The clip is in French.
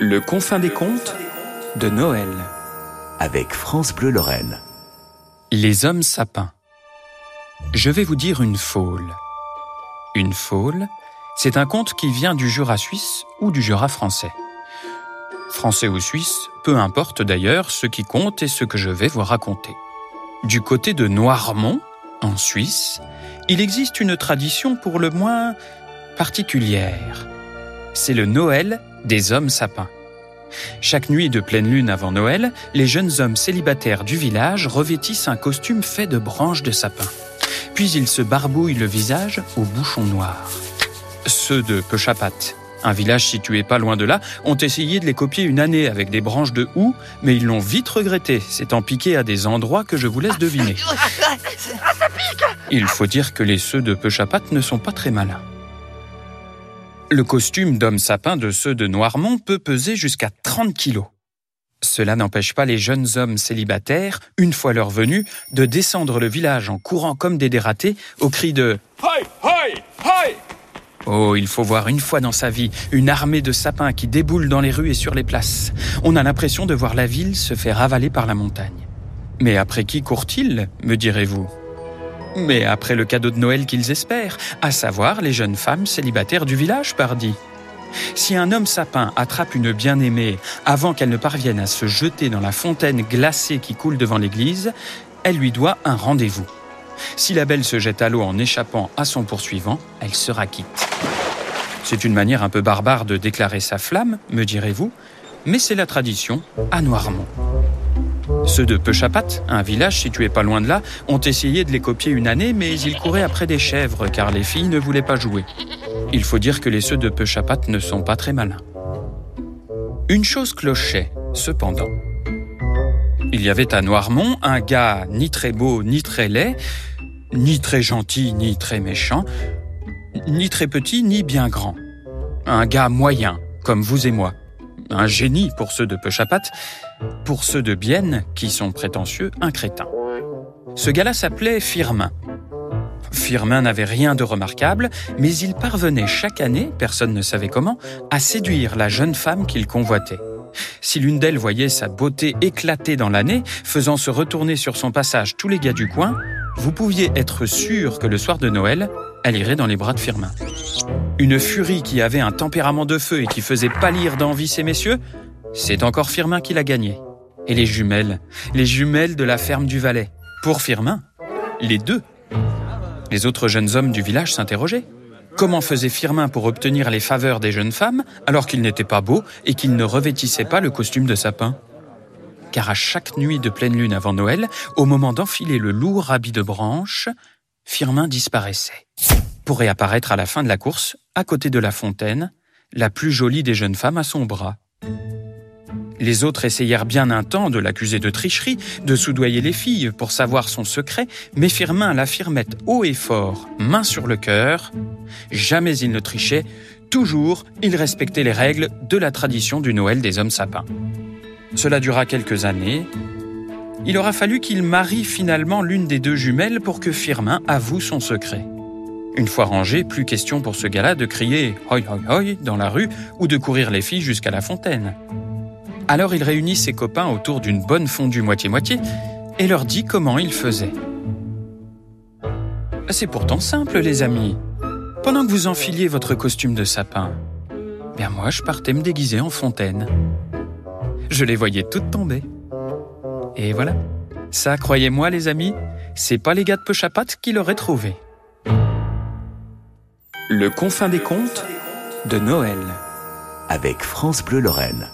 Le confin des contes de Noël. avec France Bleu Lorraine. Les hommes sapins. Je vais vous dire une faule. Une faule, c'est un conte qui vient du Jura suisse ou du Jura français. Français ou suisse, peu importe d'ailleurs, ce qui compte est ce que je vais vous raconter. Du côté de Noirmont, en Suisse, il existe une tradition pour le moins particulière. C'est le Noël des hommes sapins. Chaque nuit de pleine lune avant Noël, les jeunes hommes célibataires du village revêtissent un costume fait de branches de sapin. Puis ils se barbouillent le visage au bouchon noir. Ceux de Pechapat, un village situé pas loin de là, ont essayé de les copier une année avec des branches de houx, mais ils l'ont vite regretté, s'étant piqué à des endroits que je vous laisse deviner. Il faut dire que les ceux de Pechapat ne sont pas très malins. Le costume d'homme sapin de ceux de Noirmont peut peser jusqu'à 30 kilos. Cela n'empêche pas les jeunes hommes célibataires, une fois leur venue, de descendre le village en courant comme des dératés au cri de Hi, hi, hi Oh, il faut voir une fois dans sa vie une armée de sapins qui déboule dans les rues et sur les places. On a l'impression de voir la ville se faire avaler par la montagne. Mais après qui courent-ils, me direz-vous? Mais après le cadeau de Noël qu'ils espèrent, à savoir les jeunes femmes célibataires du village, pardi. Si un homme sapin attrape une bien-aimée avant qu'elle ne parvienne à se jeter dans la fontaine glacée qui coule devant l'église, elle lui doit un rendez-vous. Si la belle se jette à l'eau en échappant à son poursuivant, elle sera quitte. C'est une manière un peu barbare de déclarer sa flamme, me direz-vous, mais c'est la tradition à Noirmont. Ceux de Pechapat, un village situé pas loin de là, ont essayé de les copier une année, mais ils couraient après des chèvres car les filles ne voulaient pas jouer. Il faut dire que les ceux de Pechapat ne sont pas très malins. Une chose clochait, cependant. Il y avait à Noirmont un gars ni très beau ni très laid, ni très gentil ni très méchant, ni très petit ni bien grand. Un gars moyen, comme vous et moi. Un génie pour ceux de Pechapat, pour ceux de Bienne, qui sont prétentieux, un crétin. Ce gars-là s'appelait Firmin. Firmin n'avait rien de remarquable, mais il parvenait chaque année, personne ne savait comment, à séduire la jeune femme qu'il convoitait. Si l'une d'elles voyait sa beauté éclater dans l'année, faisant se retourner sur son passage tous les gars du coin, vous pouviez être sûr que le soir de Noël, elle dans les bras de Firmin. Une furie qui avait un tempérament de feu et qui faisait pâlir d'envie ces messieurs, c'est encore Firmin qui l'a gagné. Et les jumelles, les jumelles de la ferme du Valais. Pour Firmin, les deux. Les autres jeunes hommes du village s'interrogeaient. Comment faisait Firmin pour obtenir les faveurs des jeunes femmes alors qu'il n'était pas beau et qu'il ne revêtissait pas le costume de sapin? Car à chaque nuit de pleine lune avant Noël, au moment d'enfiler le lourd habit de branche, Firmin disparaissait. Pour réapparaître à la fin de la course, à côté de la fontaine, la plus jolie des jeunes femmes à son bras. Les autres essayèrent bien un temps de l'accuser de tricherie, de soudoyer les filles pour savoir son secret, mais Firmin l'affirmait haut et fort, main sur le cœur. Jamais il ne trichait, toujours il respectait les règles de la tradition du Noël des hommes sapins. Cela dura quelques années. Il aura fallu qu'il marie finalement l'une des deux jumelles pour que Firmin avoue son secret. Une fois rangé, plus question pour ce gars-là de crier hoi hoi hoi dans la rue ou de courir les filles jusqu'à la fontaine. Alors il réunit ses copains autour d'une bonne fondue moitié-moitié et leur dit comment il faisait. C'est pourtant simple, les amis. Pendant que vous enfiliez votre costume de sapin, bien moi je partais me déguiser en fontaine. Je les voyais toutes tomber. Et voilà. Ça, croyez-moi, les amis, c'est pas les gars de Pechapat qui l'auraient trouvé. Le confin des contes de Noël. Avec France Bleu Lorraine.